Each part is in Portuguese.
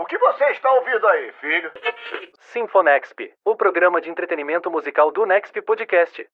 O que você está ouvindo aí, filho? Sinfonexp, o programa de entretenimento musical do Nexp Podcast.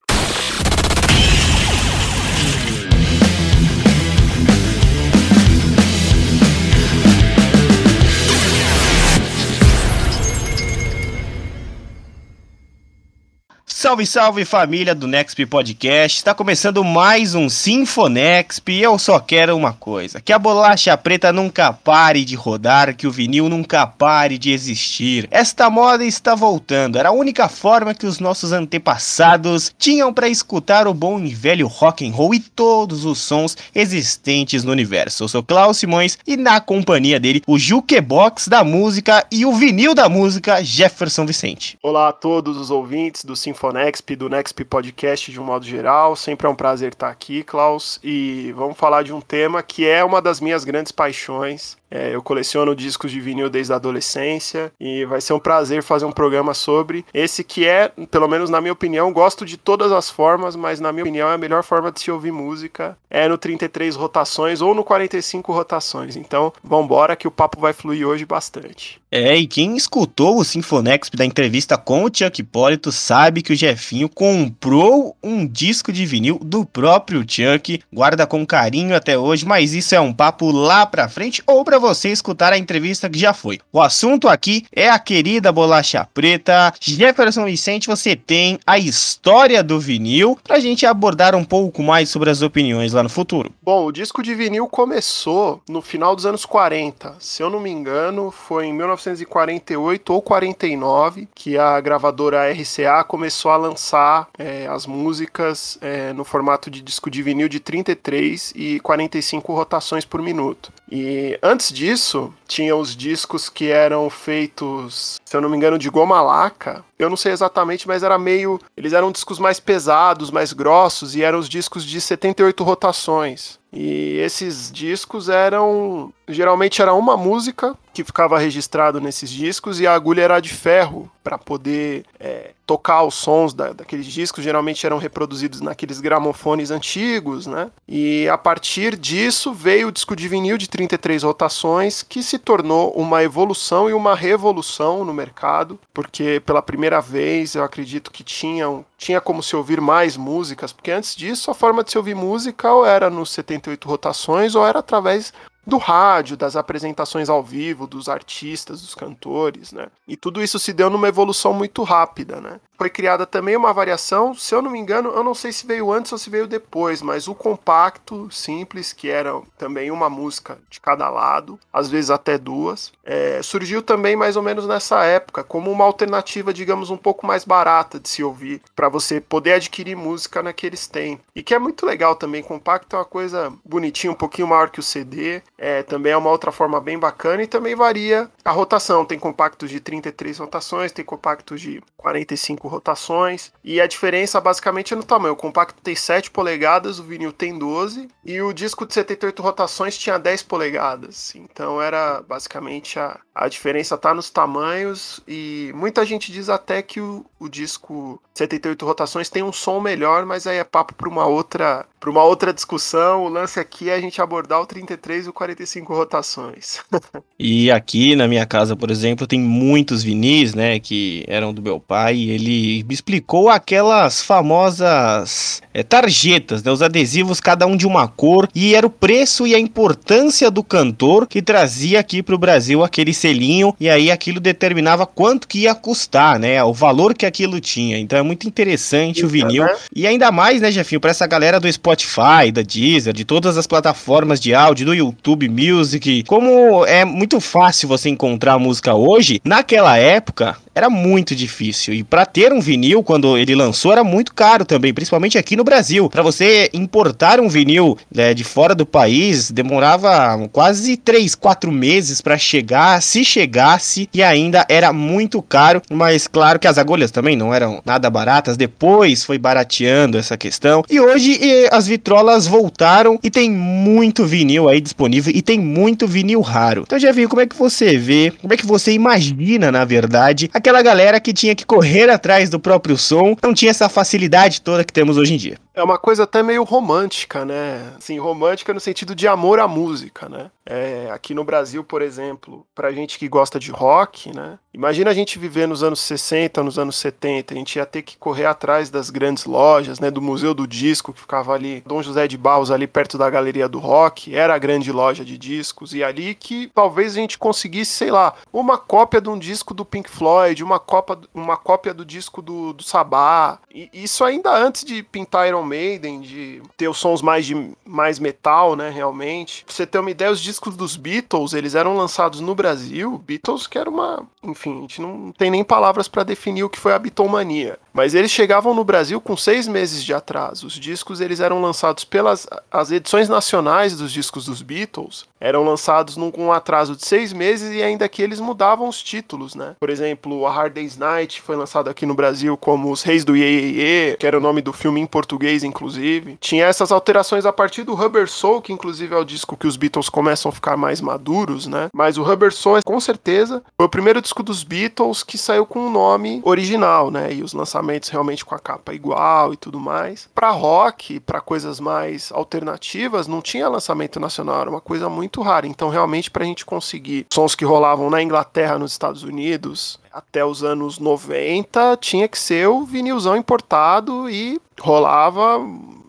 Salve, salve família do Nexp Podcast. Está começando mais um Sinfonexp eu só quero uma coisa: que a bolacha preta nunca pare de rodar, que o vinil nunca pare de existir. Esta moda está voltando. Era a única forma que os nossos antepassados tinham para escutar o bom e velho rock and roll e todos os sons existentes no universo. Eu sou Klaus Simões e na companhia dele, o jukebox da música e o vinil da música, Jefferson Vicente. Olá a todos os ouvintes do Sinfonexp Nexp, do Nexp Podcast de um modo geral. Sempre é um prazer estar aqui, Klaus. E vamos falar de um tema que é uma das minhas grandes paixões. É, eu coleciono discos de vinil desde a adolescência e vai ser um prazer fazer um programa sobre esse que é, pelo menos na minha opinião, gosto de todas as formas, mas na minha opinião é a melhor forma de se ouvir música é no 33 rotações ou no 45 rotações. Então, vambora que o papo vai fluir hoje bastante. É, e quem escutou o Sinfonexp da entrevista com o Chuck Hipólito sabe que o Jefinho comprou um disco de vinil do próprio Chuck, guarda com carinho até hoje, mas isso é um papo lá pra frente ou pra você escutar a entrevista que já foi. O assunto aqui é a querida bolacha preta. Jefferson Vicente, você tem a história do vinil pra gente abordar um pouco mais sobre as opiniões lá no futuro. Bom, o disco de vinil começou no final dos anos 40. Se eu não me engano, foi em 1948 ou 49 que a gravadora RCA começou a lançar é, as músicas é, no formato de disco de vinil de 33 e 45 rotações por minuto. E antes disso, tinha os discos que eram feitos, se eu não me engano, de goma laca. Eu não sei exatamente, mas era meio. Eles eram discos mais pesados, mais grossos, e eram os discos de 78 rotações. E esses discos eram. Geralmente era uma música que ficava registrado nesses discos e a agulha era de ferro para poder é, tocar os sons da, daqueles discos. Geralmente eram reproduzidos naqueles gramofones antigos, né? E a partir disso veio o disco de vinil de 33 rotações que se tornou uma evolução e uma revolução no mercado, porque pela primeira vez eu acredito que tinham, tinha como se ouvir mais músicas, porque antes disso a forma de se ouvir música ou era nos 78 rotações ou era através do rádio, das apresentações ao vivo, dos artistas, dos cantores, né? E tudo isso se deu numa evolução muito rápida, né? Foi criada também uma variação, se eu não me engano, eu não sei se veio antes ou se veio depois, mas o compacto simples, que era também uma música de cada lado, às vezes até duas, é, surgiu também mais ou menos nessa época, como uma alternativa, digamos, um pouco mais barata de se ouvir, para você poder adquirir música naqueles tempos. E que é muito legal também, compacto é uma coisa bonitinha, um pouquinho maior que o CD, é, também é uma outra forma bem bacana e também varia a rotação. Tem compactos de 33 rotações, tem compactos de 45 rotações. E a diferença basicamente é no tamanho. O compacto tem 7 polegadas, o vinil tem 12. E o disco de 78 rotações tinha 10 polegadas. Então era basicamente a, a diferença tá nos tamanhos. E muita gente diz até que o, o disco 78 rotações tem um som melhor, mas aí é papo para uma outra para uma outra discussão. O lance aqui é a gente abordar o 33 e o 45 rotações. e aqui na minha casa, por exemplo, tem muitos vinis, né, que eram do meu pai. E ele me explicou aquelas famosas é, tarjetas, né, os adesivos, cada um de uma cor. E era o preço e a importância do cantor que trazia aqui para o Brasil aquele selinho. E aí aquilo determinava quanto que ia custar, né, o valor que aquilo tinha. Então é muito interessante Isso, o vinil. Né? E ainda mais, né, Jefinho, para essa galera do Spotify, da Deezer, de todas as plataformas de áudio, do YouTube Music. Como é muito fácil você encontrar música hoje, naquela época era muito difícil. E para ter um vinil, quando ele lançou, era muito caro também, principalmente aqui no Brasil. Para você importar um vinil né, de fora do país, demorava quase 3, 4 meses para chegar, se chegasse, e ainda era muito caro. Mas claro que as agulhas também não eram nada baratas. Depois foi barateando essa questão. E hoje as vitrolas voltaram e tem muito vinil aí disponível e tem muito vinil raro. Então, já viu como é que você vê, como é que você imagina, na verdade, aquela galera que tinha que correr atrás do próprio som, não tinha essa facilidade toda que temos hoje em dia. É uma coisa até meio romântica, né? Assim, romântica no sentido de amor à música, né? É, aqui no Brasil, por exemplo, pra gente que gosta de rock, né? Imagina a gente viver nos anos 60, nos anos 70, a gente ia ter que correr atrás das grandes lojas, né? Do Museu do Disco, que ficava ali, Dom José de Barros, ali perto da Galeria do Rock, era a grande loja de discos, e ali que talvez a gente conseguisse, sei lá, uma cópia de um disco do Pink Floyd, uma, copa, uma cópia do disco do, do Sabá, e isso ainda antes de pintar Iron Maiden, de ter os sons mais, de, mais metal, né, realmente. Pra você ter uma ideia, os discos dos Beatles, eles eram lançados no Brasil, Beatles que era uma... Enfim, a gente não tem nem palavras para definir o que foi a Beatlemania. Mas eles chegavam no Brasil com seis meses de atraso. Os discos, eles eram lançados pelas... As edições nacionais dos discos dos Beatles eram lançados num, com um atraso de seis meses e ainda que eles mudavam os títulos, né? Por exemplo, A Hard Day's Night foi lançado aqui no Brasil como Os Reis do Ye que era o nome do filme em português, inclusive. Tinha essas alterações a partir do Rubber Soul, que inclusive é o disco que os Beatles começam a ficar mais maduros, né? Mas o Rubber Soul, com certeza, foi o primeiro disco dos Beatles que saiu com o um nome original, né? E os lançamentos realmente com a capa igual e tudo mais. Para rock, para coisas mais alternativas, não tinha lançamento nacional, era uma coisa muito rara. Então, realmente, para a gente conseguir sons que rolavam na Inglaterra, nos Estados Unidos, até os anos 90, tinha que ser o vinilzão importado e rolava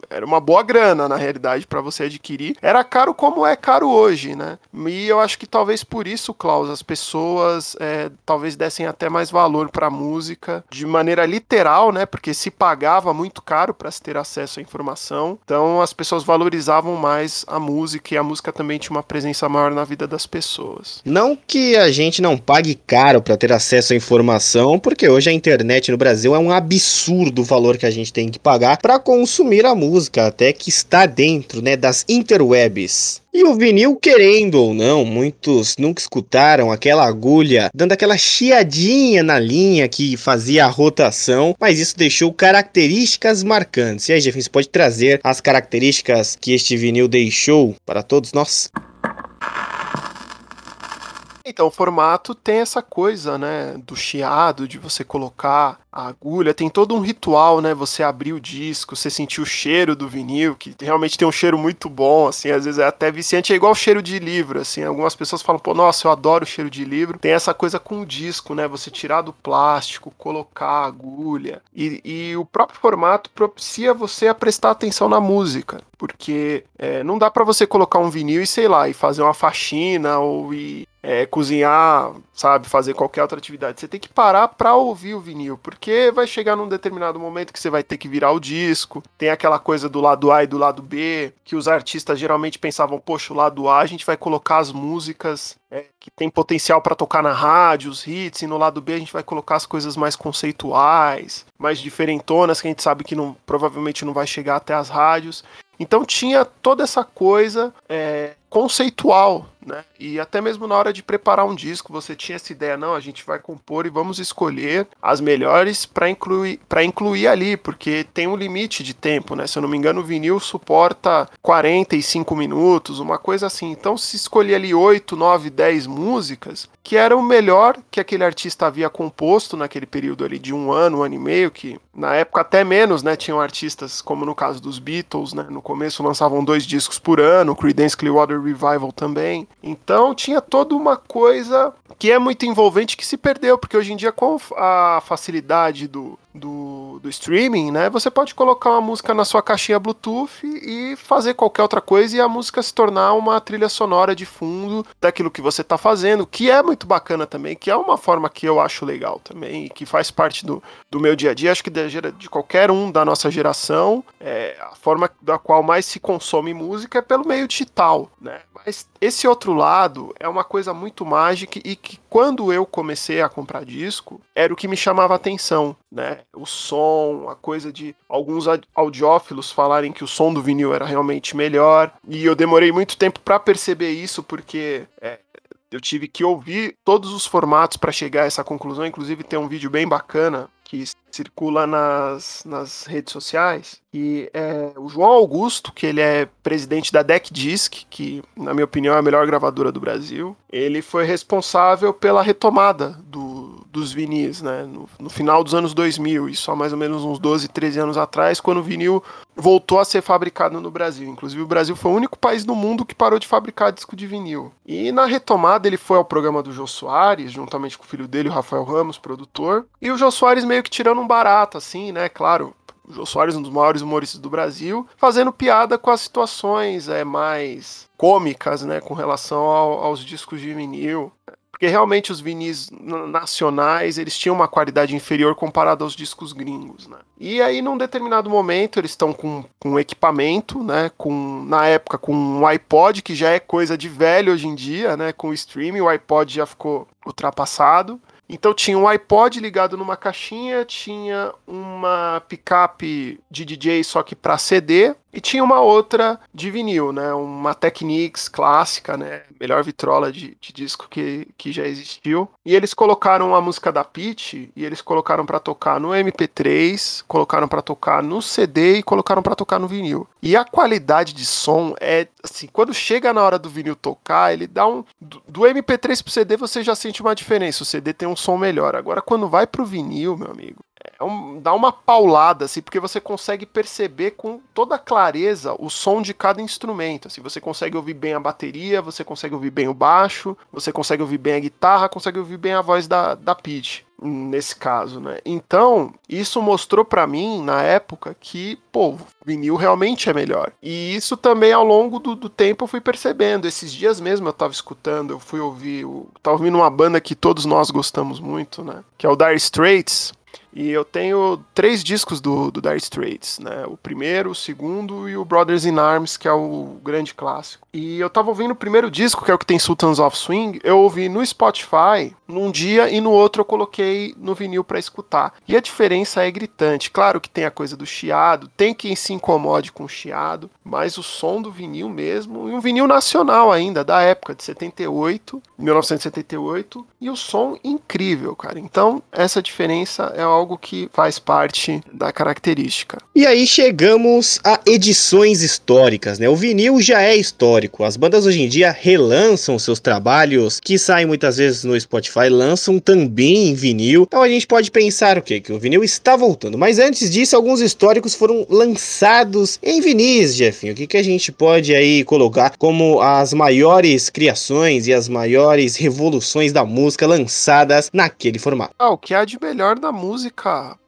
era uma boa grana, na realidade, para você adquirir. Era caro como é caro hoje, né? E eu acho que talvez por isso, Klaus, as pessoas é, talvez dessem até mais valor para a música de maneira literal, né? Porque se pagava muito caro para se ter acesso à informação. Então as pessoas valorizavam mais a música e a música também tinha uma presença maior na vida das pessoas. Não que a gente não pague caro para ter acesso à informação, porque hoje a internet no Brasil é um absurdo o valor que a gente tem que pagar para consumir a música música até que está dentro, né, das interwebs. E o vinil, querendo ou não, muitos nunca escutaram aquela agulha dando aquela chiadinha na linha que fazia a rotação, mas isso deixou características marcantes. E aí, Jeff, você pode trazer as características que este vinil deixou para todos nós? Então, o formato tem essa coisa, né, do chiado, de você colocar a agulha, tem todo um ritual, né? Você abrir o disco, você sentir o cheiro do vinil, que realmente tem um cheiro muito bom, assim, às vezes é até viciante, é igual o cheiro de livro, assim. Algumas pessoas falam, pô, nossa, eu adoro o cheiro de livro. Tem essa coisa com o disco, né? Você tirar do plástico, colocar a agulha. E, e o próprio formato propicia você a prestar atenção na música, porque é, não dá para você colocar um vinil e, sei lá, e fazer uma faxina ou ir é, cozinhar, sabe, fazer qualquer outra atividade. Você tem que parar pra ouvir o vinil, porque vai chegar num determinado momento que você vai ter que virar o disco. Tem aquela coisa do lado A e do lado B, que os artistas geralmente pensavam, poxa, o lado A a gente vai colocar as músicas é, que tem potencial para tocar na rádio, os hits, e no lado B a gente vai colocar as coisas mais conceituais, mais diferentonas, que a gente sabe que não, provavelmente não vai chegar até as rádios. Então tinha toda essa coisa é, conceitual, né? E até mesmo na hora de preparar um disco, você tinha essa ideia, não, a gente vai compor e vamos escolher as melhores para incluir para incluir ali, porque tem um limite de tempo, né? Se eu não me engano, o vinil suporta 45 minutos, uma coisa assim. Então, se escolher ali 8, 9, 10 músicas, que era o melhor que aquele artista havia composto naquele período ali de um ano, um ano e meio, que na época até menos, né? Tinham artistas, como no caso dos Beatles, né? No começo lançavam dois discos por ano, Creedence Clearwater Revival também. Então tinha toda uma coisa que é muito envolvente que se perdeu, porque hoje em dia com a facilidade do, do, do, streaming, né? Você pode colocar uma música na sua caixinha Bluetooth e fazer qualquer outra coisa e a música se tornar uma trilha sonora de fundo daquilo que você está fazendo, que é muito bacana também, que é uma forma que eu acho legal também, que faz parte do, do meu dia a dia, acho que de, de qualquer um da nossa geração, é, a forma da qual mais se consome música é pelo meio digital, né? Mas esse outro lado é uma coisa muito mágica e que quando eu comecei a comprar disco, era o que me chamava atenção, né? O som, a coisa de alguns audiófilos falarem que o som do vinil era realmente melhor. E eu demorei muito tempo para perceber isso, porque é, eu tive que ouvir todos os formatos para chegar a essa conclusão. Inclusive, tem um vídeo bem bacana que circula nas, nas redes sociais. E é o João Augusto, que ele é presidente da Deck Disc, que, na minha opinião, é a melhor gravadora do Brasil. Ele foi responsável pela retomada do, dos vinis, né? No, no, final dos anos 2000, isso há mais ou menos uns 12, 13 anos atrás, quando o vinil voltou a ser fabricado no Brasil. Inclusive, o Brasil foi o único país do mundo que parou de fabricar disco de vinil. E na retomada, ele foi ao programa do Jô Soares, juntamente com o filho dele, o Rafael Ramos, produtor. E o Jô Soares meio que tirando um barato, assim, né? Claro, o Jô Soares, um dos maiores humoristas do Brasil, fazendo piada com as situações é, mais cômicas, né, com relação ao, aos discos de vinil. Porque realmente os vinis nacionais, eles tinham uma qualidade inferior comparado aos discos gringos, né? E aí, num determinado momento, eles estão com, com equipamento, né? Com, na época, com um iPod, que já é coisa de velho hoje em dia, né? Com o streaming, o iPod já ficou ultrapassado. Então tinha um iPod ligado numa caixinha, tinha uma picape de DJ só que para CD e tinha uma outra de vinil, né? Uma Technics clássica, né? Melhor vitrola de, de disco que, que já existiu. E eles colocaram a música da Peach e eles colocaram para tocar no MP3, colocaram para tocar no CD e colocaram para tocar no vinil. E a qualidade de som é assim, quando chega na hora do vinil tocar, ele dá um do MP3 pro CD você já sente uma diferença. O CD tem um som melhor. Agora quando vai pro vinil, meu amigo, é um, dá uma paulada, assim, porque você consegue perceber com toda clareza o som de cada instrumento. Assim, você consegue ouvir bem a bateria, você consegue ouvir bem o baixo, você consegue ouvir bem a guitarra, consegue ouvir bem a voz da, da Peach, nesse caso, né? Então, isso mostrou para mim, na época, que, pô, vinil realmente é melhor. E isso também, ao longo do, do tempo, eu fui percebendo. Esses dias mesmo eu tava escutando, eu fui ouvir, eu tava ouvindo uma banda que todos nós gostamos muito, né? Que é o Dire Straits. E eu tenho três discos do, do Dire Straits, né? O primeiro, o segundo e o Brothers in Arms, que é o grande clássico. E eu tava ouvindo o primeiro disco, que é o que tem Sultans of Swing, eu ouvi no Spotify num dia e no outro eu coloquei no vinil para escutar. E a diferença é gritante. Claro que tem a coisa do chiado, tem quem se incomode com o chiado, mas o som do vinil mesmo, e um vinil nacional ainda, da época de 78, 1978, e o som incrível, cara. Então, essa diferença é algo que faz parte da característica. E aí chegamos a edições históricas, né? O vinil já é histórico. As bandas hoje em dia relançam seus trabalhos, que saem muitas vezes no Spotify, lançam também em vinil. Então a gente pode pensar o quê? Que o vinil está voltando. Mas antes disso, alguns históricos foram lançados em vinis, Jefinho. O que, que a gente pode aí colocar como as maiores criações e as maiores revoluções da música lançadas naquele formato? Ah, o que há de melhor da música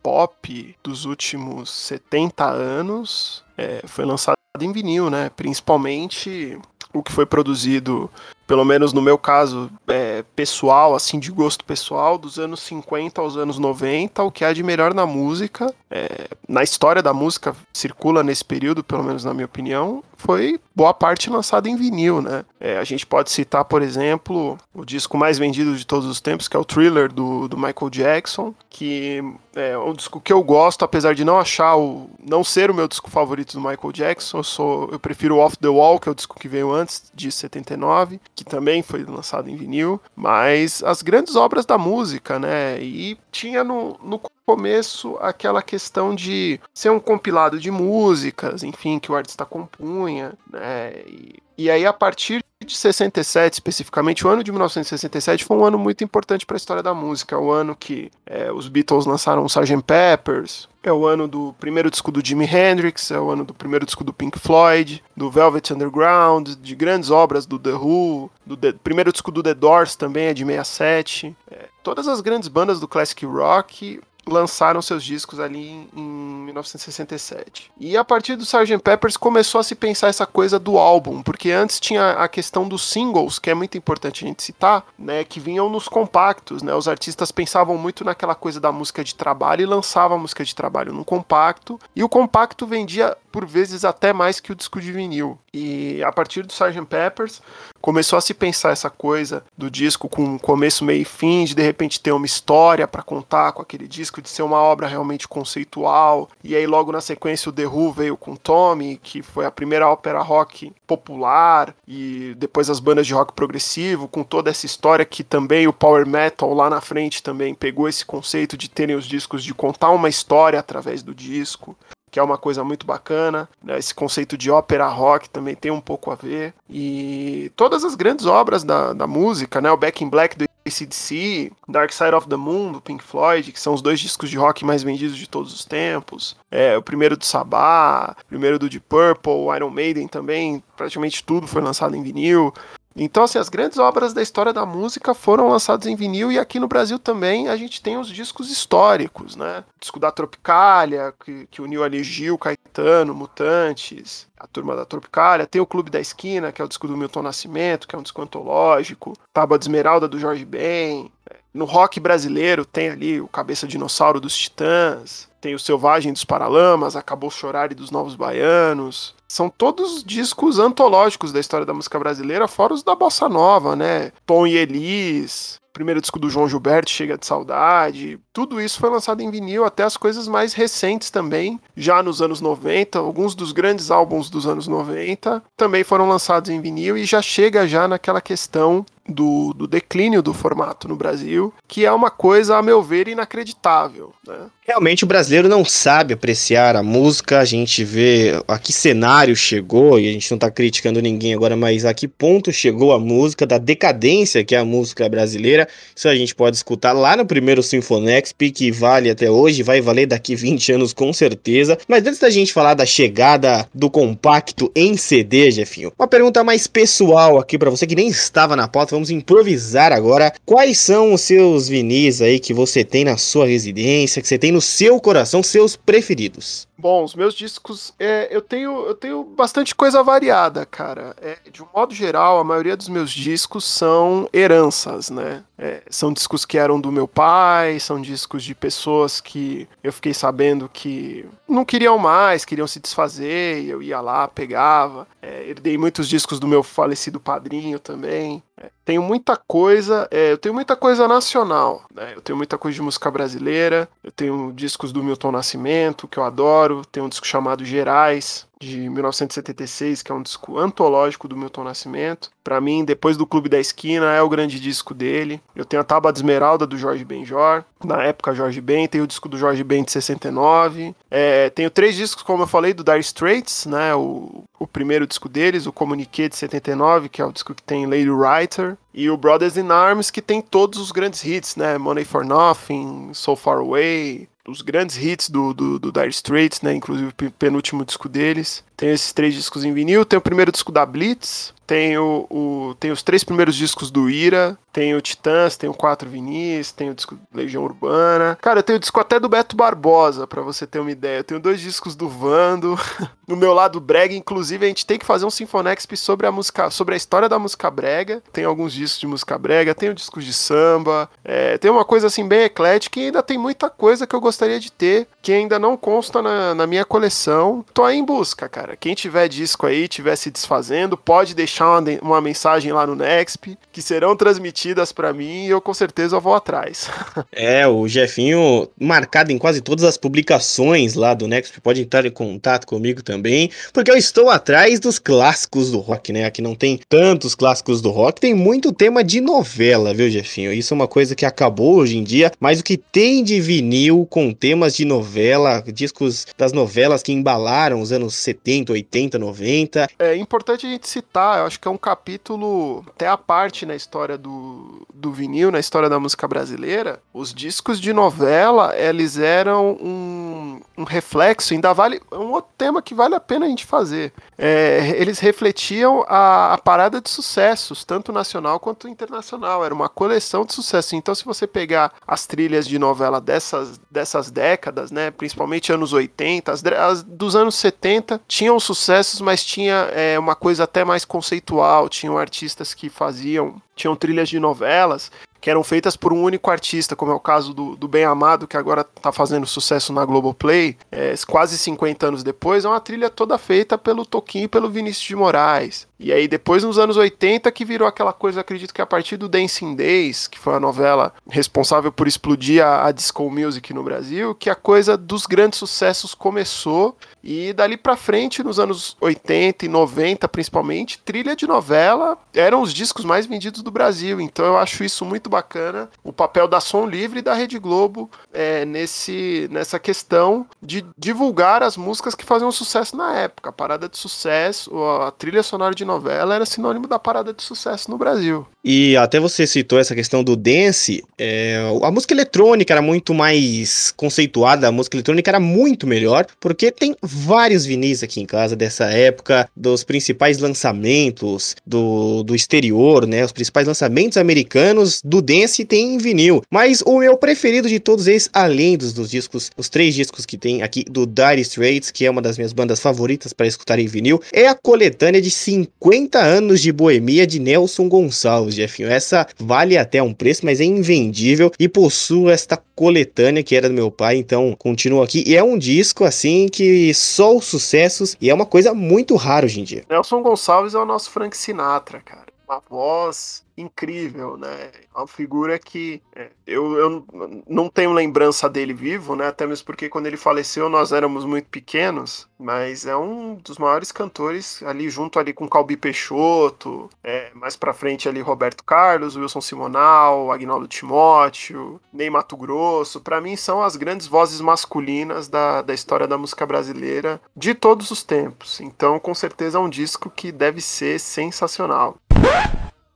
pop dos últimos 70 anos é, foi lançado em vinil, né? Principalmente o que foi produzido pelo menos no meu caso, é, pessoal, assim, de gosto pessoal, dos anos 50 aos anos 90, o que há de melhor na música, é, na história da música, circula nesse período, pelo menos na minha opinião, foi boa parte lançado em vinil, né? É, a gente pode citar, por exemplo, o disco mais vendido de todos os tempos, que é o Thriller do, do Michael Jackson, que é um disco que eu gosto, apesar de não achar o. não ser o meu disco favorito do Michael Jackson, eu, sou, eu prefiro Off the Wall, que é o disco que veio antes, de 79, que também foi lançado em vinil, mas as grandes obras da música, né? E tinha no, no começo aquela questão de ser um compilado de músicas, enfim, que o artista compunha, né? E, e aí, a partir de 67, especificamente, o ano de 1967 foi um ano muito importante para a história da música. É o ano que é, os Beatles lançaram o Sgt. Peppers, é o ano do primeiro disco do Jimi Hendrix, é o ano do primeiro disco do Pink Floyd, do Velvet Underground, de grandes obras do The Who, do The, primeiro disco do The Doors também é de 67. É, todas as grandes bandas do classic rock lançaram seus discos ali em 1967. E a partir do Sgt. Peppers começou a se pensar essa coisa do álbum, porque antes tinha a questão dos singles, que é muito importante a gente citar, né, que vinham nos compactos, né? Os artistas pensavam muito naquela coisa da música de trabalho e lançavam a música de trabalho num compacto, e o compacto vendia por vezes até mais que o disco de vinil. E a partir do Sgt. Peppers começou a se pensar essa coisa do disco com começo, meio e fim, de de repente ter uma história para contar com aquele disco, de ser uma obra realmente conceitual. E aí logo na sequência o The Who veio com Tommy, que foi a primeira ópera rock popular, e depois as bandas de rock progressivo, com toda essa história que também o power metal lá na frente também pegou esse conceito de terem os discos de contar uma história através do disco que é uma coisa muito bacana. Né? Esse conceito de ópera rock também tem um pouco a ver. E todas as grandes obras da, da música, né? o Back in Black do ACDC, Dark Side of the Moon, do Pink Floyd, que são os dois discos de rock mais vendidos de todos os tempos. É, o primeiro do Sabá, o primeiro do Deep Purple, Iron Maiden também, praticamente tudo foi lançado em vinil. Então, assim, as grandes obras da história da música foram lançadas em vinil e aqui no Brasil também a gente tem os discos históricos, né? O disco da Tropicália, que, que uniu ali Gil, Caetano, Mutantes, a turma da Tropicália. Tem o Clube da Esquina, que é o disco do Milton Nascimento, que é um disco antológico. Tábua de Esmeralda, do Jorge Ben. No rock brasileiro tem ali o Cabeça Dinossauro dos Titãs, tem o Selvagem dos Paralamas, Acabou Chorar e dos Novos Baianos. São todos discos antológicos da história da música brasileira, fora os da Bossa Nova, né? Tom e Elis, primeiro disco do João Gilberto, Chega de Saudade. Tudo isso foi lançado em vinil, até as coisas mais recentes também, já nos anos 90. Alguns dos grandes álbuns dos anos 90 também foram lançados em vinil e já chega já naquela questão do, do, declínio do formato no Brasil, que é uma coisa, a meu ver, inacreditável. Né? Realmente o brasileiro não sabe apreciar a música, a gente vê a que cenário chegou, e a gente não está criticando ninguém agora, mas a que ponto chegou a música, da decadência que é a música brasileira. Isso a gente pode escutar lá no primeiro Sinfonexp, que vale até hoje, vai valer daqui 20 anos com certeza. Mas antes da gente falar da chegada do compacto em CD, Jefinho, uma pergunta mais pessoal aqui para você que nem estava na pauta, vamos improvisar agora. Quais são os seus vinis aí que você tem na sua residência, que você tem no seu coração, seus preferidos? Bom, os meus discos, é, eu, tenho, eu tenho bastante coisa variada, cara. É, de um modo geral, a maioria dos meus discos são heranças, né? É, são discos que eram do meu pai, são discos de pessoas que eu fiquei sabendo que não queriam mais, queriam se desfazer, eu ia lá, pegava. É, herdei muitos discos do meu falecido padrinho também. Tenho muita coisa, é, eu tenho muita coisa nacional, né? Eu tenho muita coisa de música brasileira, eu tenho discos do Milton Nascimento, que eu adoro, tem um disco chamado Gerais, de 1976, que é um disco antológico do Milton Nascimento. Para mim, depois do Clube da Esquina, é o grande disco dele. Eu tenho a Tábua de Esmeralda do Jorge Benjor, na época Jorge Ben, tem o disco do Jorge Ben de 69. É, tenho três discos, como eu falei, do Dire Straits, né? O, o primeiro disco deles, o Communiqué de 79, que é o disco que tem Lady Writer. E o Brothers in Arms, que tem todos os grandes hits, né? Money for Nothing, So Far Away, os grandes hits do, do, do Dire Straits, né? Inclusive o penúltimo disco deles. Tem esses três discos em vinil. Tem o primeiro disco da Blitz. Tem, o, o, tem os três primeiros discos do Ira. Tem o Titãs, tem o Quatro Vinis, tem o disco Legião Urbana. Cara, eu tenho o disco até do Beto Barbosa, para você ter uma ideia. Eu tenho dois discos do Vando. no meu lado brega, inclusive, a gente tem que fazer um Sinfonexp sobre a música, sobre a história da música brega. Tem alguns discos de música brega, tem o discos de samba. É, tem uma coisa assim bem eclética e ainda tem muita coisa que eu gostaria de ter, que ainda não consta na, na minha coleção. Tô aí em busca, cara. Quem tiver disco aí, tiver se desfazendo, pode deixar uma, uma mensagem lá no Nexp, que serão transmitidos repetidas para mim e eu com certeza vou atrás. é, o Jefinho, marcado em quase todas as publicações lá do Next, pode entrar em contato comigo também, porque eu estou atrás dos clássicos do rock, né? Aqui não tem tantos clássicos do rock, tem muito tema de novela, viu, Jefinho? Isso é uma coisa que acabou hoje em dia, mas o que tem de vinil com temas de novela, discos das novelas que embalaram os anos 70, 80, 90. É importante a gente citar, eu acho que é um capítulo até a parte na história do, do, vinil na história da música brasileira, os discos de novela, eles eram um, um reflexo, ainda vale, é um outro tema que vale a pena a gente fazer. É, eles refletiam a, a, parada de sucessos, tanto nacional quanto internacional, era uma coleção de sucessos. Então, se você pegar as trilhas de novela dessas, dessas décadas, né, principalmente anos 80, as, as dos anos 70, tinham sucessos, mas tinha é, uma coisa até mais conceitual, tinham artistas que faziam tinham trilhas de novelas que eram feitas por um único artista, como é o caso do, do Bem Amado, que agora está fazendo sucesso na Globoplay, é, quase 50 anos depois, é uma trilha toda feita pelo Toquinho e pelo Vinícius de Moraes. E aí depois nos anos 80 que virou aquela coisa, acredito que a partir do Dancing Days, que foi a novela responsável por explodir a, a disco music no Brasil, que a coisa dos grandes sucessos começou e dali para frente, nos anos 80 e 90 principalmente, trilha de novela eram os discos mais vendidos do Brasil. Então eu acho isso muito bacana, o papel da Som Livre e da Rede Globo é, nesse, nessa questão de divulgar as músicas que faziam sucesso na época. A parada de sucesso, a trilha sonora de novela era sinônimo da parada de sucesso no Brasil. E até você citou essa questão do dance, é, a música eletrônica era muito mais conceituada, a música eletrônica era muito melhor, porque tem vários vinis aqui em casa dessa época, dos principais lançamentos do, do exterior, né? Os principais lançamentos americanos do dance tem em vinil. Mas o meu preferido de todos eles, além dos, dos discos, os três discos que tem aqui do Dire Straits, que é uma das minhas bandas favoritas para escutar em vinil, é a coletânea de 50 anos de boemia de Nelson Gonçalves. Jefinho. Essa vale até um preço, mas é invendível e possuo esta coletânea que era do meu pai, então continuo aqui. E é um disco assim que só os sucessos e é uma coisa muito rara hoje em dia. Nelson Gonçalves é o nosso Frank Sinatra, cara. Uma voz incrível, né? Uma figura que é, eu, eu não tenho lembrança dele vivo, né? Até mesmo porque quando ele faleceu nós éramos muito pequenos, mas é um dos maiores cantores ali junto ali com Calbi Peixoto, é, mais para frente ali Roberto Carlos, Wilson Simonal, Agnaldo Timóteo, Ney Mato Grosso, para mim são as grandes vozes masculinas da, da história da música brasileira de todos os tempos. Então, com certeza é um disco que deve ser sensacional.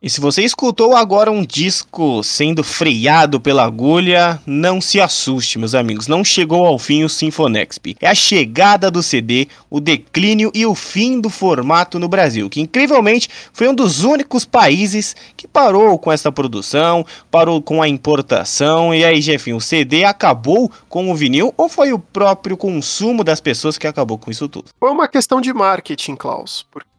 E se você escutou agora um disco sendo freado pela agulha, não se assuste, meus amigos, não chegou ao fim o Sinfonexp. É a chegada do CD, o declínio e o fim do formato no Brasil, que incrivelmente foi um dos únicos países que parou com essa produção, parou com a importação. E aí, Jefinho, o CD acabou com o vinil ou foi o próprio consumo das pessoas que acabou com isso tudo? Foi uma questão de marketing, Klaus, porque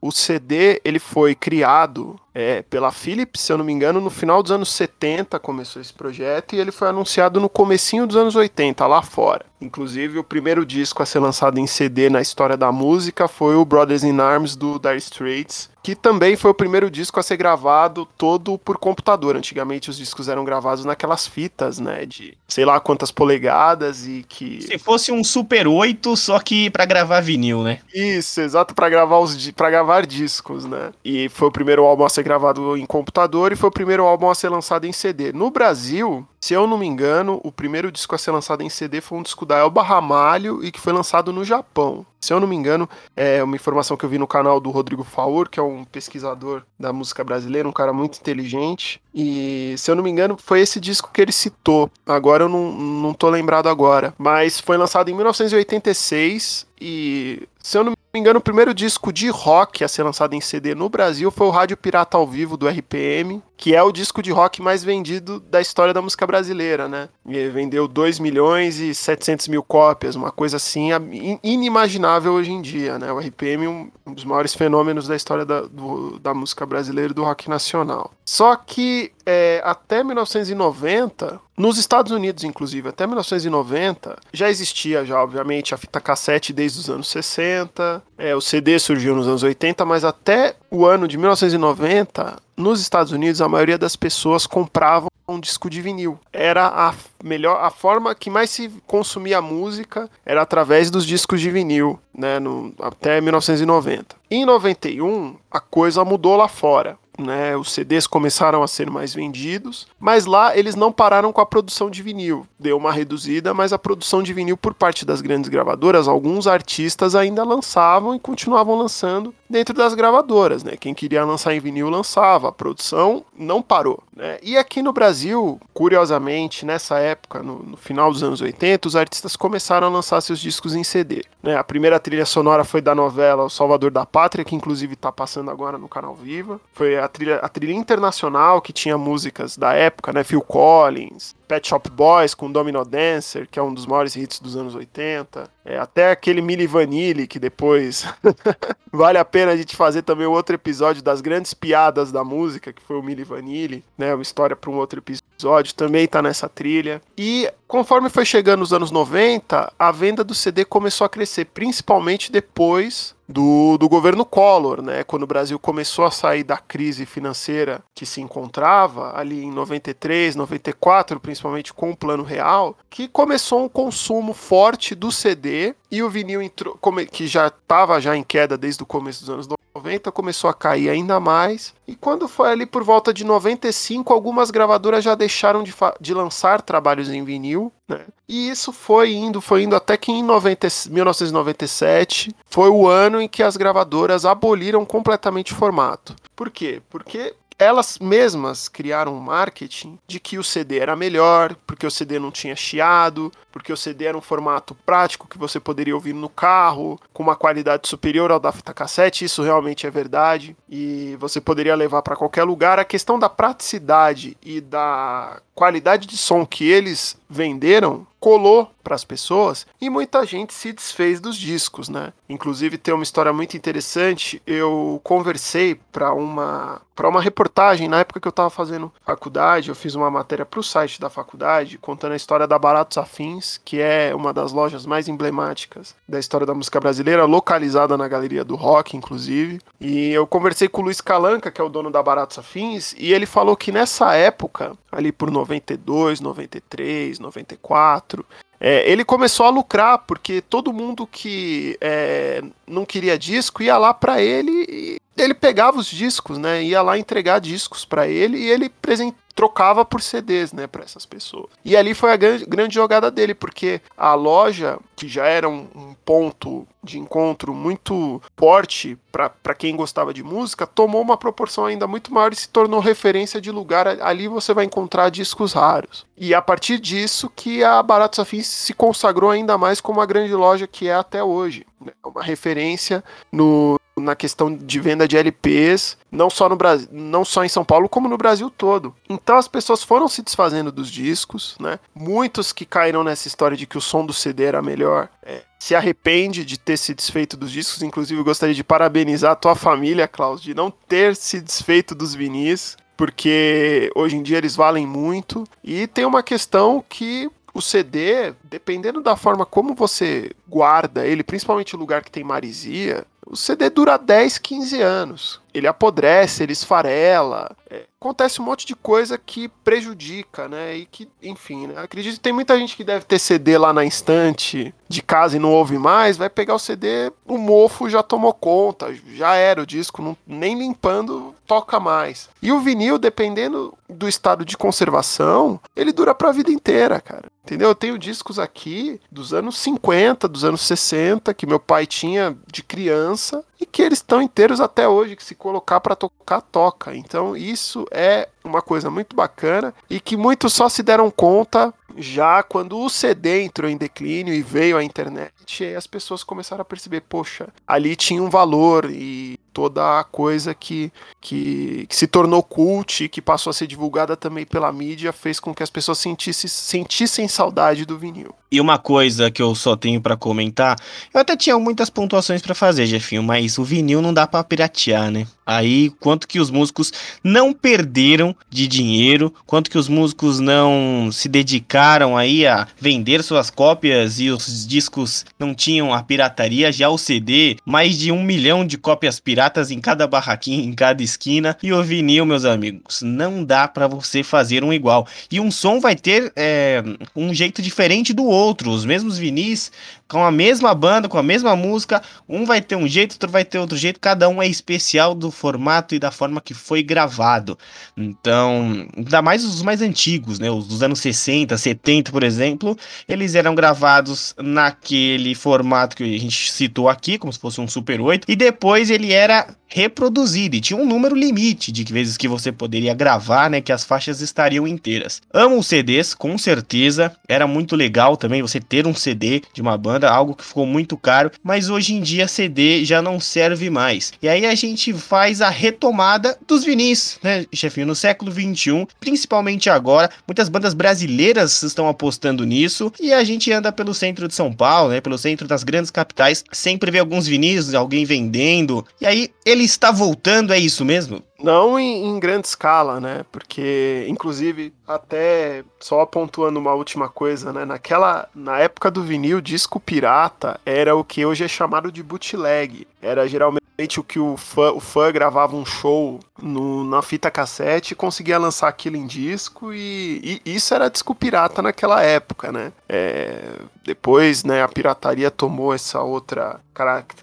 o CD ele foi criado é, pela Philips, se eu não me engano, no final dos anos 70 começou esse projeto e ele foi anunciado no comecinho dos anos 80 lá fora. Inclusive o primeiro disco a ser lançado em CD na história da música foi o Brothers in Arms do Dire Straits, que também foi o primeiro disco a ser gravado todo por computador. Antigamente os discos eram gravados naquelas fitas, né, de sei lá quantas polegadas e que Se fosse um Super 8 só que para gravar vinil, né? Isso, exato, para gravar os para gravar discos, né? E foi o primeiro álbum a ser gravado em computador e foi o primeiro álbum a ser lançado em CD. No Brasil, se eu não me engano, o primeiro disco a ser lançado em CD foi um disco da Elba Ramalho e que foi lançado no Japão. Se eu não me engano, é uma informação que eu vi no canal do Rodrigo Faur, que é um pesquisador da música brasileira, um cara muito inteligente. E se eu não me engano, foi esse disco que ele citou. Agora eu não, não tô lembrado agora. Mas foi lançado em 1986 e, se eu não me engano, o primeiro disco de rock a ser lançado em CD no Brasil foi o Rádio Pirata ao Vivo do RPM, que é o disco de rock mais vendido da história da música brasileira, né? E vendeu 2 milhões e 700 mil cópias, uma coisa assim inimaginável hoje em dia, né? O RPM, um, um dos maiores fenômenos da história da, do, da música brasileira e do rock nacional. Só que é, até 1990, nos Estados Unidos, inclusive, até 1990, já existia, já, obviamente, a fita cassete desde os anos 60, é, o CD surgiu nos anos 80, mas até o ano de 1990, nos Estados Unidos, a maioria das pessoas compravam um disco de vinil. Era a melhor, a forma que mais se consumia música era através dos discos de vinil, né, no, até 1990. Em 91, a coisa mudou lá fora né, os CDs começaram a ser mais vendidos, mas lá eles não pararam com a produção de vinil. Deu uma reduzida, mas a produção de vinil por parte das grandes gravadoras, alguns artistas ainda lançavam e continuavam lançando dentro das gravadoras, né? Quem queria lançar em vinil lançava, a produção não parou, né? E aqui no Brasil, curiosamente, nessa época, no, no final dos anos 80, os artistas começaram a lançar seus discos em CD, né? A primeira trilha sonora foi da novela O Salvador da Pátria, que inclusive está passando agora no canal Viva. Foi a trilha, a trilha internacional que tinha músicas da época, né? Phil Collins, Pet Shop Boys com Domino Dancer, que é um dos maiores hits dos anos 80. É, até aquele Milli Vanilli, que depois vale a pena a gente fazer também outro episódio das grandes piadas da música, que foi o Milli Vanilli, né? Uma história para um outro episódio, também tá nessa trilha. E conforme foi chegando os anos 90, a venda do CD começou a crescer, principalmente depois do, do governo Collor, né? Quando o Brasil começou a sair da crise financeira que se encontrava ali em 93, 94, principalmente com o Plano Real, que começou um consumo forte do CD e o vinil entrou, que já estava já em queda desde o começo dos anos 90 90 começou a cair ainda mais. E quando foi ali por volta de 95, algumas gravadoras já deixaram de, de lançar trabalhos em vinil. Né? E isso foi indo, foi indo até que em 90, 1997 foi o ano em que as gravadoras aboliram completamente o formato. Por quê? Porque elas mesmas criaram um marketing de que o CD era melhor, porque o CD não tinha chiado, porque o CD era um formato prático que você poderia ouvir no carro, com uma qualidade superior ao da fita cassete, isso realmente é verdade, e você poderia levar para qualquer lugar. A questão da praticidade e da qualidade de som que eles venderam colou para as pessoas e muita gente se desfez dos discos, né? Inclusive tem uma história muito interessante. Eu conversei para uma para uma reportagem na época que eu estava fazendo faculdade, eu fiz uma matéria para o site da faculdade contando a história da Baratos Afins, que é uma das lojas mais emblemáticas da história da música brasileira, localizada na Galeria do Rock, inclusive. E eu conversei com o Luiz Calanca, que é o dono da Baratos Afins, e ele falou que nessa época, ali por 92, 93, 94, é, ele começou a lucrar, porque todo mundo que é, não queria disco ia lá para ele e ele pegava os discos, né? Ia lá entregar discos para ele e ele trocava por CDs, né, para essas pessoas. E ali foi a grande, grande jogada dele, porque a loja, que já era um, um ponto de encontro muito forte para quem gostava de música, tomou uma proporção ainda muito maior e se tornou referência de lugar. Ali você vai encontrar discos raros. E a partir disso que a Baratos Afins se consagrou ainda mais como a grande loja que é até hoje. Né? Uma referência no, na questão de venda de LPs, não só no Brasil, não só em São Paulo, como no Brasil todo. Então as pessoas foram se desfazendo dos discos, né? Muitos que caíram nessa história de que o som do CD era melhor, é, se arrepende de ter se desfeito dos discos. Inclusive, gostaria de parabenizar a tua família, Klaus, de não ter se desfeito dos vinis, porque hoje em dia eles valem muito. E tem uma questão que o CD, dependendo da forma como você guarda ele, principalmente no lugar que tem marisia, o CD dura 10, 15 anos. Ele apodrece, ele esfarela. É, acontece um monte de coisa que prejudica, né? E que, enfim, né? acredito que tem muita gente que deve ter CD lá na estante de casa e não ouve mais, vai pegar o CD, o mofo já tomou conta, já era o disco, não, nem limpando toca mais. E o vinil, dependendo do estado de conservação, ele dura pra vida inteira, cara. Entendeu? Eu tenho discos aqui dos anos 50, dos anos 60, que meu pai tinha de criança, Reims e que eles estão inteiros até hoje, que se colocar para tocar, toca. Então isso é uma coisa muito bacana e que muitos só se deram conta já quando o CD entrou em declínio e veio a internet, as pessoas começaram a perceber, poxa, ali tinha um valor e toda a coisa que, que, que, se tornou cult e que passou a ser divulgada também pela mídia fez com que as pessoas sentissem, sentissem saudade do vinil. E uma coisa que eu só tenho para comentar, eu até tinha muitas pontuações para fazer, Jefinho, mas o vinil não dá para piratear, né? Aí, quanto que os músicos não perderam de dinheiro, quanto que os músicos não se dedicaram aí a vender suas cópias e os discos não tinham a pirataria, já o CD, mais de um milhão de cópias piratas em cada barraquinha, em cada esquina, e o vinil, meus amigos, não dá para você fazer um igual. E um som vai ter é, um jeito diferente do outro, os mesmos vinis com a mesma banda, com a mesma música, um vai ter um jeito, outro vai ter outro jeito, cada um é especial do formato e da forma que foi gravado. Então, ainda mais os mais antigos, né, os dos anos 60, 70, por exemplo, eles eram gravados naquele formato que a gente citou aqui, como se fosse um Super 8, e depois ele era reproduzido e tinha um número limite de vezes que você poderia gravar, né, que as faixas estariam inteiras. Amo os CDs, com certeza, era muito legal também você ter um CD de uma banda banda, algo que ficou muito caro, mas hoje em dia CD já não serve mais. E aí a gente faz a retomada dos vinis, né, chefinho? No século 21, principalmente agora, muitas bandas brasileiras estão apostando nisso e a gente anda pelo centro de São Paulo, né, pelo centro das grandes capitais, sempre vê alguns vinis, alguém vendendo. E aí ele está voltando, é isso mesmo? Não em, em, grande escala, né? Porque, inclusive, até só pontuando uma última coisa, né? Naquela, na época do vinil, disco pirata era o que hoje é chamado de bootleg. Era geralmente o que o fã, o fã gravava um show no, na fita cassete, conseguia lançar aquilo em disco e, e isso era disco pirata naquela época, né? É, depois, né, a pirataria tomou essa outra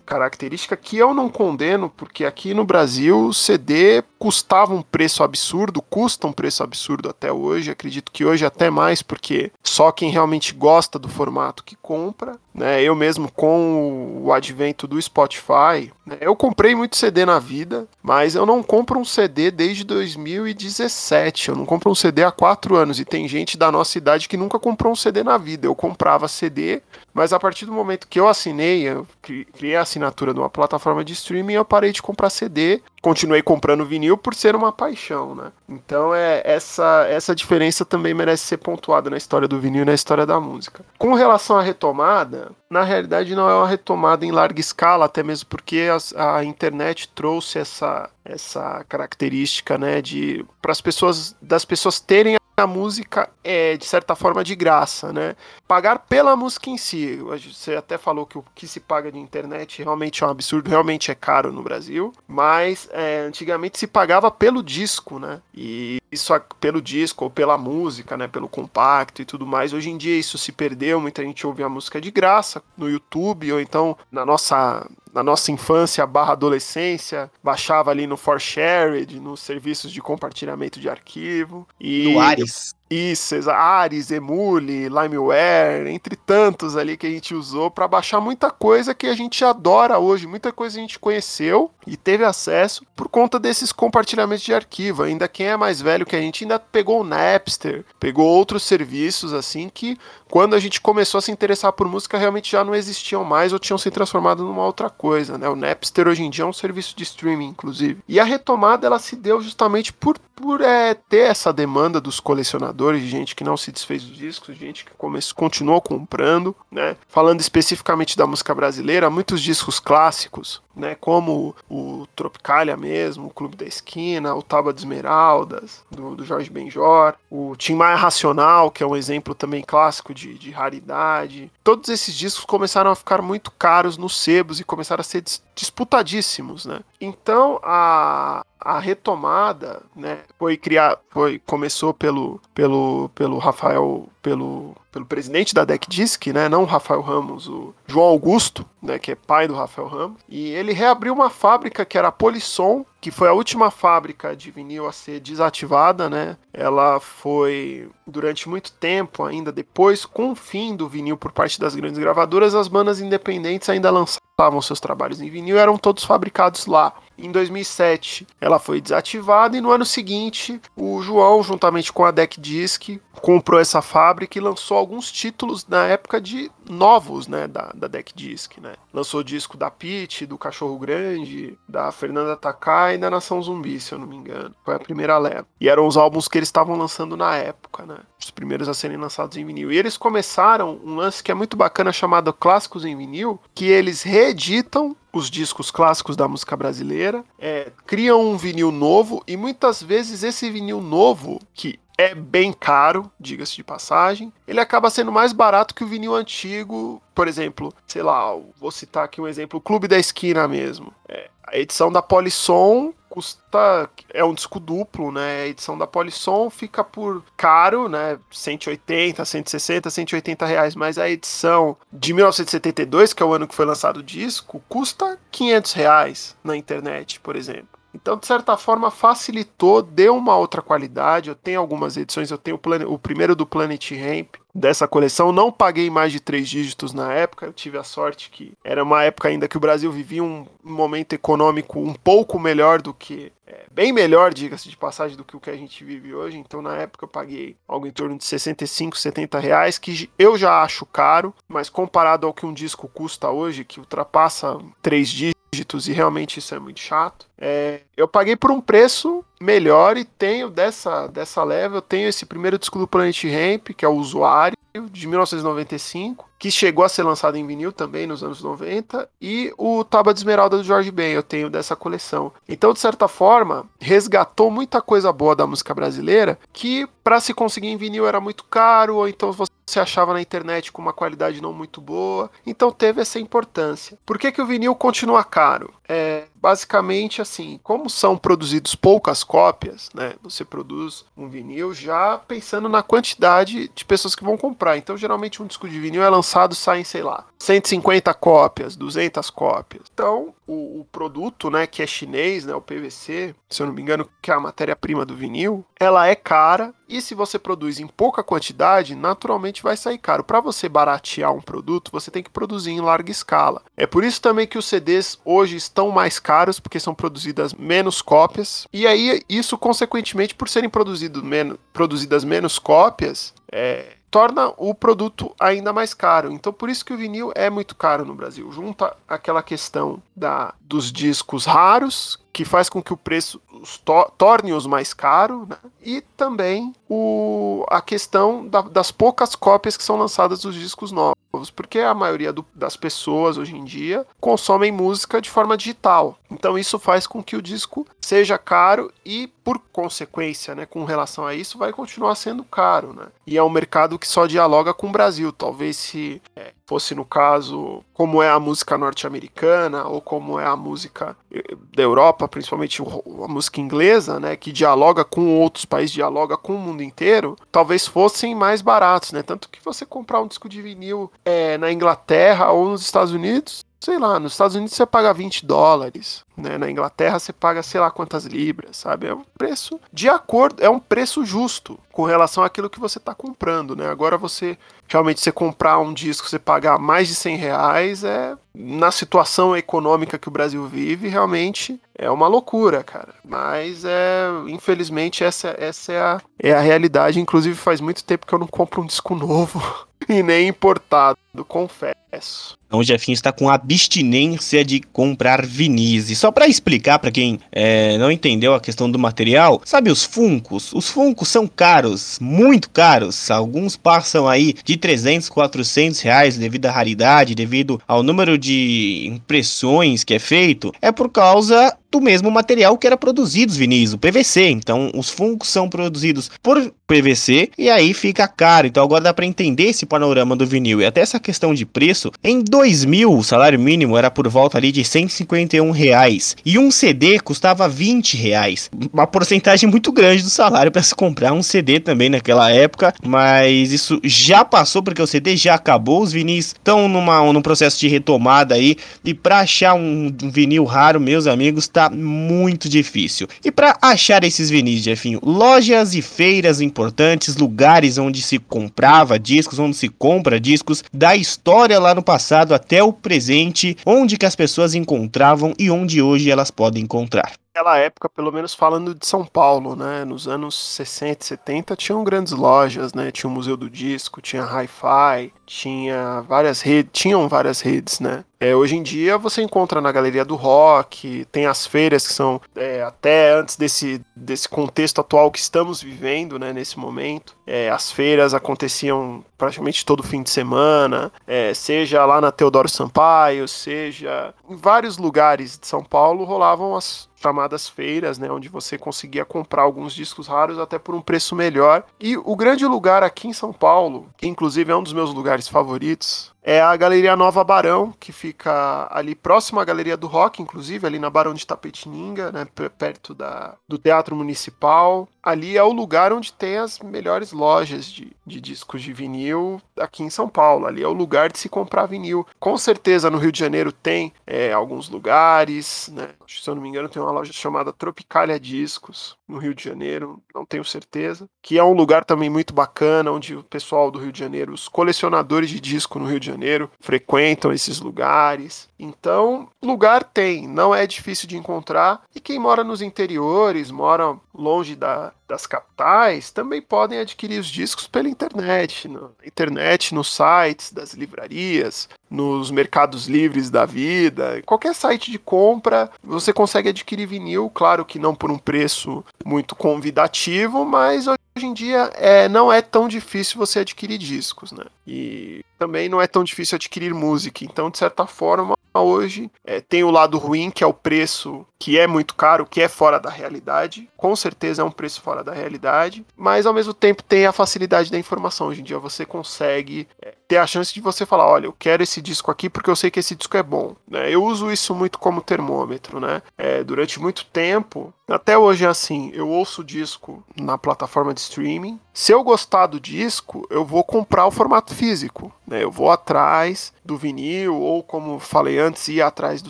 característica que eu não condeno, porque aqui no Brasil o CD custava um preço absurdo, custa um preço absurdo até hoje, acredito que hoje até mais, porque só quem realmente gosta do formato que compra, né? Eu mesmo com o advento do Spotify, né, eu comprei muito CD na vida, mas eu não compro um CD desde 2017, eu não compro um CD há quatro anos, e tem gente da nossa idade que nunca comprou um CD na vida, eu comprava CD mas a partir do momento que eu assinei, eu criei a assinatura de uma plataforma de streaming, eu parei de comprar CD, continuei comprando vinil por ser uma paixão, né? Então é essa essa diferença também merece ser pontuada na história do vinil e na história da música. Com relação à retomada, na realidade não é uma retomada em larga escala, até mesmo porque a, a internet trouxe essa essa característica, né, de para as pessoas das pessoas terem a música é, de certa forma, de graça, né? Pagar pela música em si. Você até falou que o que se paga de internet realmente é um absurdo, realmente é caro no Brasil, mas é, antigamente se pagava pelo disco, né? E isso pelo disco ou pela música, né? Pelo compacto e tudo mais. Hoje em dia isso se perdeu, muita gente ouve a música de graça no YouTube ou então na nossa na nossa infância barra adolescência, baixava ali no ForShared, nos serviços de compartilhamento de arquivo. E... No Ares. Isso, Ares, Emule, Limeware, entre tantos ali que a gente usou para baixar muita coisa que a gente adora hoje, muita coisa a gente conheceu e teve acesso por conta desses compartilhamentos de arquivo. Ainda quem é mais velho que a gente ainda pegou o Napster, pegou outros serviços assim que quando a gente começou a se interessar por música realmente já não existiam mais ou tinham se transformado numa outra coisa, né? O Napster hoje em dia é um serviço de streaming, inclusive. E a retomada ela se deu justamente por, por é, ter essa demanda dos colecionadores de gente que não se desfez dos discos, gente que começou, continuou comprando, né? Falando especificamente da música brasileira, muitos discos clássicos, né? Como o Tropicalia mesmo, o Clube da Esquina, o Tábua de Esmeraldas, do, do Jorge Benjor, o Tim Maia Racional, que é um exemplo também clássico de, de raridade. Todos esses discos começaram a ficar muito caros nos sebos e começaram a ser disputadíssimos, né? Então a, a retomada, né, foi criar, foi começou pelo pelo pelo Rafael, pelo pelo presidente da Deck Disc, né, não o Rafael Ramos, o João Augusto, né, que é pai do Rafael Ramos, e ele reabriu uma fábrica que era a Polisson, que foi a última fábrica de vinil a ser desativada, né? Ela foi durante muito tempo ainda depois com o fim do vinil por parte das grandes gravadoras, as bandas independentes ainda lançavam seus trabalhos em vinil, eram todos fabricados lá. Em 2007, ela foi desativada e no ano seguinte, o João, juntamente com a Deck Disc, comprou essa fábrica e lançou alguns títulos na época de novos, né, da, da Deck Disc, né? Lançou disco da Pete, do Cachorro Grande, da Fernanda Takai e da Nação Zumbi, se eu não me engano. Foi a primeira leva. E eram os álbuns que eles estavam lançando na época, né? Os primeiros a serem lançados em vinil. E eles começaram um lance que é muito bacana chamado Clássicos em Vinil, que eles reeditam os discos clássicos da música brasileira, é, criam um vinil novo e muitas vezes esse vinil novo, que é bem caro, diga-se de passagem. Ele acaba sendo mais barato que o vinil antigo, por exemplo, sei lá, vou citar aqui um exemplo, o Clube da Esquina mesmo. É, a edição da Polisson custa é um disco duplo, né? A edição da Polisson fica por caro, né? 180, 160, 180 reais, mas a edição de 1972, que é o ano que foi lançado o disco, custa 500 reais na internet, por exemplo. Então, de certa forma, facilitou, deu uma outra qualidade. Eu tenho algumas edições, eu tenho o, o primeiro do Planet Ramp dessa coleção. Não paguei mais de três dígitos na época. Eu tive a sorte que era uma época ainda que o Brasil vivia um momento econômico um pouco melhor do que. É, bem melhor, diga-se de passagem, do que o que a gente vive hoje. Então, na época, eu paguei algo em torno de 65, 70 reais, que eu já acho caro, mas comparado ao que um disco custa hoje, que ultrapassa três dígitos dígitos e realmente isso é muito chato. É, eu paguei por um preço melhor e tenho dessa, dessa leva, eu tenho esse primeiro disco do Planet Ramp, que é o Usuário, de 1995, que chegou a ser lançado em vinil também nos anos 90, e o Taba de Esmeralda do Jorge Ben, eu tenho dessa coleção. Então, de certa forma, resgatou muita coisa boa da música brasileira, que para se conseguir em vinil era muito caro, ou então você achava na internet com uma qualidade não muito boa. Então teve essa importância. Por que, que o vinil continua caro? É, basicamente assim, como são produzidos poucas cópias, né? Você produz um vinil já pensando na quantidade de pessoas que vão comprar. Então, geralmente um disco de vinil é lançado, saem, sei lá, 150 cópias, 200 cópias. Então, o, o, produto, né, que é chinês, né, o PVC, se eu não me engano, que é a matéria-prima do vinil, ela é cara e se você produz em pouca quantidade, naturalmente vai sair caro. Para você baratear um produto, você tem que produzir em larga escala. É por isso também que os CDs hoje estão mais caros, porque são produzidas menos cópias. E aí, isso, consequentemente, por serem produzido menos, produzidas menos cópias, é, torna o produto ainda mais caro. Então por isso que o vinil é muito caro no Brasil. Junta aquela questão da, dos discos raros, que faz com que o preço to torne-os mais caro, né? e também o, a questão da, das poucas cópias que são lançadas dos discos novos porque a maioria do, das pessoas hoje em dia consomem música de forma digital. Então isso faz com que o disco seja caro e, por consequência, né, com relação a isso, vai continuar sendo caro. Né? E é um mercado que só dialoga com o Brasil. Talvez se é, fosse no caso como é a música norte-americana ou como é a música eh, da Europa, principalmente a música inglesa, né, que dialoga com outros países, dialoga com o mundo inteiro, talvez fossem mais baratos, né? Tanto que você comprar um disco de vinil é, na Inglaterra ou nos Estados Unidos sei lá, nos Estados Unidos você paga 20 dólares, né? Na Inglaterra você paga sei lá quantas libras, sabe? É um preço de acordo, é um preço justo com relação àquilo que você está comprando, né? Agora você realmente você comprar um disco, você pagar mais de 100 reais é na situação econômica que o Brasil vive, realmente é uma loucura, cara. Mas é, infelizmente essa, essa é, a, é a realidade. Inclusive faz muito tempo que eu não compro um disco novo e nem importado, confesso. Então o Jefinho está com abstinência de comprar vinis. E só para explicar para quem é, não entendeu a questão do material, sabe os funcos? Os funcos são caros, muito caros. Alguns passam aí de 300, 400 reais devido à raridade, devido ao número de impressões que é feito. É por causa do mesmo material que era produzido os vinis, o PVC. Então, os funcos são produzidos por PVC e aí fica caro. Então, agora dá para entender esse panorama do vinil e até essa questão de preço. Em 2000, o salário mínimo era por volta ali de 151 reais e um CD custava 20 reais. Uma porcentagem muito grande do salário para se comprar um CD também naquela época, mas isso já passou porque o CD já acabou. Os vinis estão numa num processo de retomada aí e para achar um, um vinil raro, meus amigos, tá muito difícil. E para achar esses vinis, Jefinho, lojas e feiras importantes, lugares onde se comprava discos, onde se compra discos, da história lá no passado até o presente, onde que as pessoas encontravam e onde hoje elas podem encontrar naquela época, pelo menos falando de São Paulo, né? Nos anos 60 70 tinham grandes lojas, né? Tinha o Museu do Disco, tinha Hi-Fi, tinha várias redes, tinham várias redes, né? É, hoje em dia você encontra na Galeria do Rock, tem as feiras que são é, até antes desse, desse contexto atual que estamos vivendo, né, nesse momento. É, as feiras aconteciam praticamente todo fim de semana, é, seja lá na Teodoro Sampaio, seja em vários lugares de São Paulo rolavam as chamadas feiras, né, onde você conseguia comprar alguns discos raros até por um preço melhor. E o grande lugar aqui em São Paulo, que inclusive é um dos meus lugares favoritos, é a Galeria Nova Barão, que fica ali próximo à Galeria do Rock, inclusive, ali na Barão de Tapetininga, né, perto da, do Teatro Municipal. Ali é o lugar onde tem as melhores lojas de, de discos de vinil aqui em São Paulo. Ali é o lugar de se comprar vinil. Com certeza no Rio de Janeiro tem é, alguns lugares, né? Se eu não me engano, tem uma loja chamada Tropicalia Discos no Rio de Janeiro, não tenho certeza. Que é um lugar também muito bacana, onde o pessoal do Rio de Janeiro, os colecionadores de disco no Rio de Janeiro, frequentam esses lugares. Então, lugar tem, não é difícil de encontrar. E quem mora nos interiores, mora longe da, das capitais, também podem adquirir os discos pela internet. Na internet, nos sites das livrarias, nos mercados livres da vida. Qualquer site de compra, você consegue adquirir vinil, claro que não por um preço muito convidativo, mas hoje em dia é, não é tão difícil você adquirir discos, né? E também não é tão difícil adquirir música. Então, de certa forma, hoje é, tem o lado ruim, que é o preço que é muito caro, que é fora da realidade. Com certeza é um preço fora da realidade, mas ao mesmo tempo tem a facilidade da informação. Hoje em dia você consegue é, ter a chance de você falar, olha, eu quero esse disco aqui porque eu sei que esse disco é bom. Né? Eu uso isso muito como termômetro, né? É, durante muito tempo, até hoje é assim, eu ouço o disco na plataforma de streaming. Se eu gostar do disco, eu vou comprar o formato físico. Né? Eu vou atrás do vinil, ou como falei antes, ir atrás do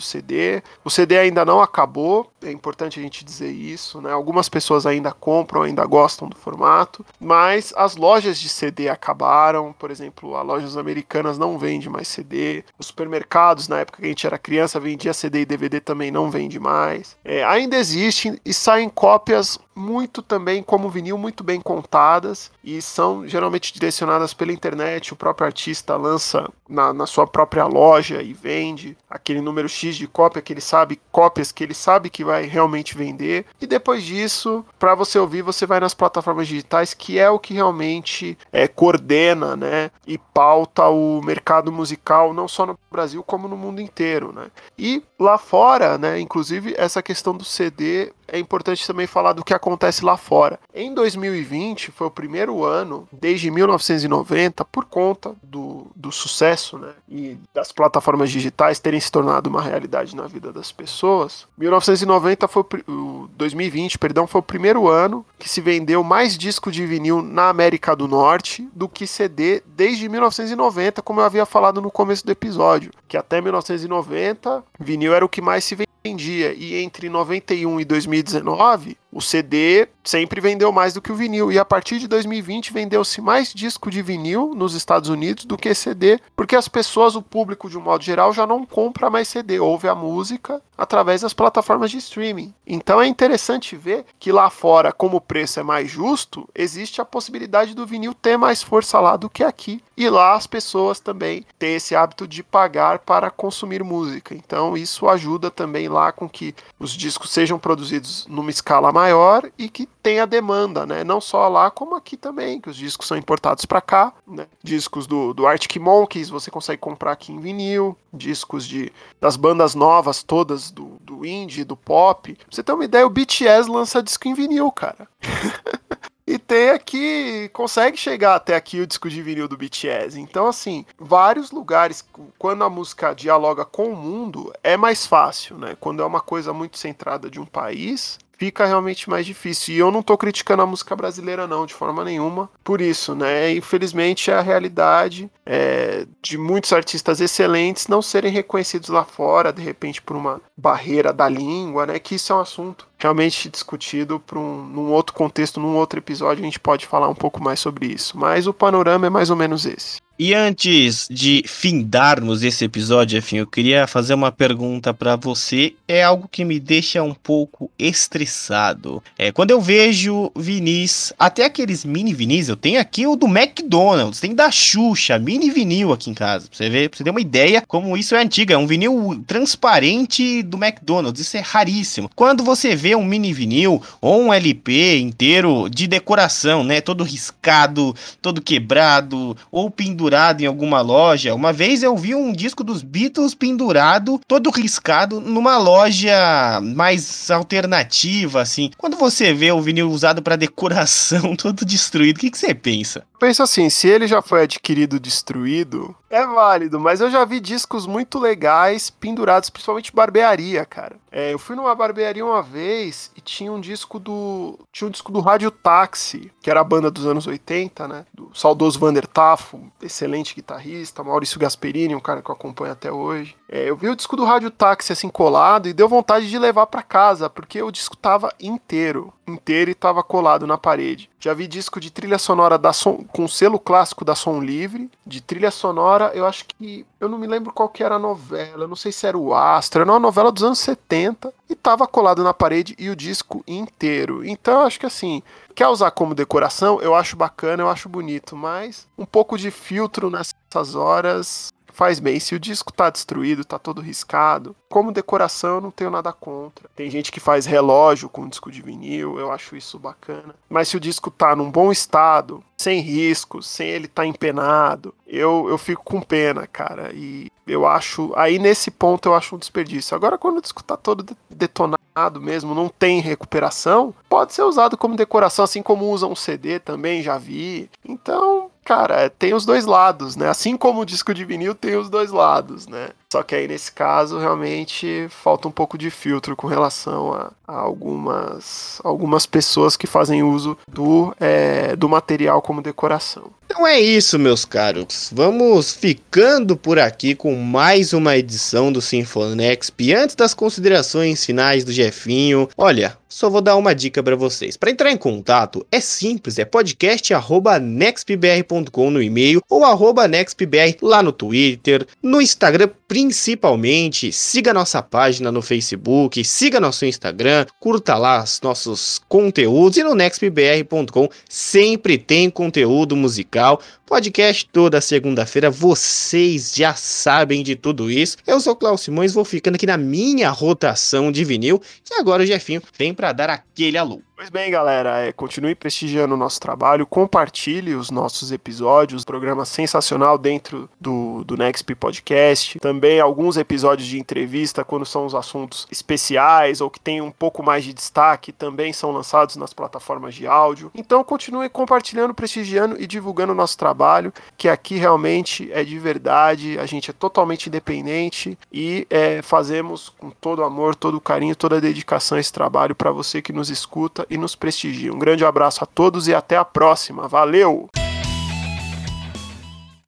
CD. O CD ainda não acabou, é importante a gente dizer isso, né? Algumas pessoas ainda compram, ainda gostam do formato, mas as lojas de CD acabaram, por exemplo, as lojas americanas não vendem mais CD, os supermercados, na época que a gente era criança, vendia CD e DVD também não vende mais. É, ainda existem e saem cópias muito também como vinil, muito bem contadas e são geralmente direcionadas pela internet. O próprio artista lança na, na sua própria loja e vende aquele número X de cópia que ele sabe, cópias que ele sabe que vai realmente vender. E depois disso, para você ouvir, você vai nas plataformas digitais, que é o que realmente é, coordena né, e pauta o mercado musical, não só no Brasil, como no mundo inteiro. Né? E lá fora, né, inclusive, essa questão do CD é importante também falar do que acontece lá fora. Em 2020 foi o primeiro ano, desde 1990, por conta do, do sucesso né, e das plataformas digitais terem se tornado uma realidade na vida das pessoas. 1990 foi o 2020, perdão, foi o primeiro ano que se vendeu mais disco de vinil na América do Norte do que CD desde 1990, como eu havia falado no começo do episódio, que até 1990 vinil era o que mais se vendia vendia e entre 91 e 2019 o CD sempre vendeu mais do que o vinil. E a partir de 2020 vendeu-se mais disco de vinil nos Estados Unidos do que CD, porque as pessoas, o público de um modo geral, já não compra mais CD, ouve a música através das plataformas de streaming. Então é interessante ver que lá fora, como o preço é mais justo, existe a possibilidade do vinil ter mais força lá do que aqui. E lá as pessoas também têm esse hábito de pagar para consumir música. Então isso ajuda também lá com que os discos sejam produzidos numa escala maior maior e que tem a demanda, né? Não só lá, como aqui também, que os discos são importados para cá, né? Discos do, do Arctic Monkeys você consegue comprar aqui em vinil, discos de das bandas novas todas do, do indie, do pop. Pra você ter uma ideia, o BTS lança disco em vinil, cara. e tem aqui, consegue chegar até aqui o disco de vinil do BTS. Então, assim, vários lugares, quando a música dialoga com o mundo, é mais fácil, né? Quando é uma coisa muito centrada de um país, fica realmente mais difícil. E eu não tô criticando a música brasileira, não, de forma nenhuma. Por isso, né? Infelizmente é a realidade é, de muitos artistas excelentes não serem reconhecidos lá fora, de repente por uma barreira da língua, né? Que isso é um assunto realmente discutido para um num outro contexto, num outro episódio, a gente pode falar um pouco mais sobre isso. Mas o panorama é mais ou menos esse. E antes de findarmos esse episódio, enfim, eu queria fazer uma pergunta para você. É algo que me deixa um pouco estressado. É quando eu vejo vinis, até aqueles mini vinis, eu tenho aqui o do McDonald's, tem da Xuxa, mini vinil aqui em casa. Pra você ver, pra você ter uma ideia como isso é antigo. É um vinil transparente do McDonald's. Isso é raríssimo. Quando você vê um mini vinil ou um LP inteiro de decoração, né? Todo riscado, todo quebrado, ou pendurado em alguma loja. Uma vez eu vi um disco dos Beatles pendurado, todo riscado, numa loja mais alternativa, assim. Quando você vê o vinil usado para decoração, todo destruído, o que, que você pensa? Penso assim, se ele já foi adquirido destruído, é válido, mas eu já vi discos muito legais pendurados, principalmente barbearia, cara. É, eu fui numa barbearia uma vez e tinha um disco do. Tinha um disco do Rádio Táxi, que era a banda dos anos 80, né? Do saudoso Vander Tafo, excelente guitarrista, Maurício Gasperini, um cara que eu acompanho até hoje. É, eu vi o disco do Rádio Táxi assim colado e deu vontade de levar para casa, porque o disco tava inteiro, inteiro e tava colado na parede. Já vi disco de trilha sonora da som, com selo clássico da Som Livre, de trilha sonora, eu acho que eu não me lembro qual que era a novela, não sei se era o Astro, era uma novela dos anos 70 e tava colado na parede e o disco inteiro. Então eu acho que assim, quer usar como decoração, eu acho bacana, eu acho bonito, mas um pouco de filtro nessas horas faz bem. Se o disco tá destruído, tá todo riscado, como decoração eu não tenho nada contra. Tem gente que faz relógio com disco de vinil, eu acho isso bacana. Mas se o disco tá num bom estado, sem riscos, sem ele tá empenado, eu, eu fico com pena, cara. E eu acho. Aí nesse ponto eu acho um desperdício. Agora, quando o disco tá todo detonado mesmo, não tem recuperação, pode ser usado como decoração, assim como usam um CD também, já vi. Então, cara, tem os dois lados, né? Assim como o disco de vinil tem os dois lados, né? Só que aí nesse caso realmente falta um pouco de filtro com relação a, a algumas, algumas pessoas que fazem uso do, é, do material como decoração. Então é isso, meus caros. Vamos ficando por aqui com mais uma edição do Sinfonexp. Antes das considerações finais do Jefinho, olha, só vou dar uma dica para vocês. Para entrar em contato, é simples, é podcast@nextbr.com no e-mail ou nextbr lá no Twitter, no Instagram principalmente. Siga nossa página no Facebook, siga nosso Instagram, curta lá os nossos conteúdos e no nextbr.com sempre tem conteúdo musical. Podcast toda segunda-feira, vocês já sabem de tudo isso. Eu sou Cláudio Simões, vou ficando aqui na minha rotação de vinil e agora o Jefinho vem para dar aquele alô. Pois bem, galera, é, continue prestigiando o nosso trabalho, compartilhe os nossos episódios, programa sensacional dentro do, do Nexp Podcast. Também alguns episódios de entrevista, quando são os assuntos especiais ou que tem um pouco mais de destaque, também são lançados nas plataformas de áudio. Então continue compartilhando, prestigiando e divulgando o nosso trabalho, que aqui realmente é de verdade, a gente é totalmente independente e é, fazemos com todo amor, todo carinho, toda dedicação esse trabalho para você que nos escuta e nos prestigia. Um grande abraço a todos e até a próxima. Valeu!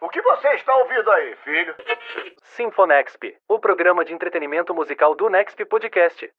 O que você está ouvindo aí, filho? Sinfonexp, o programa de entretenimento musical do Nexp Podcast.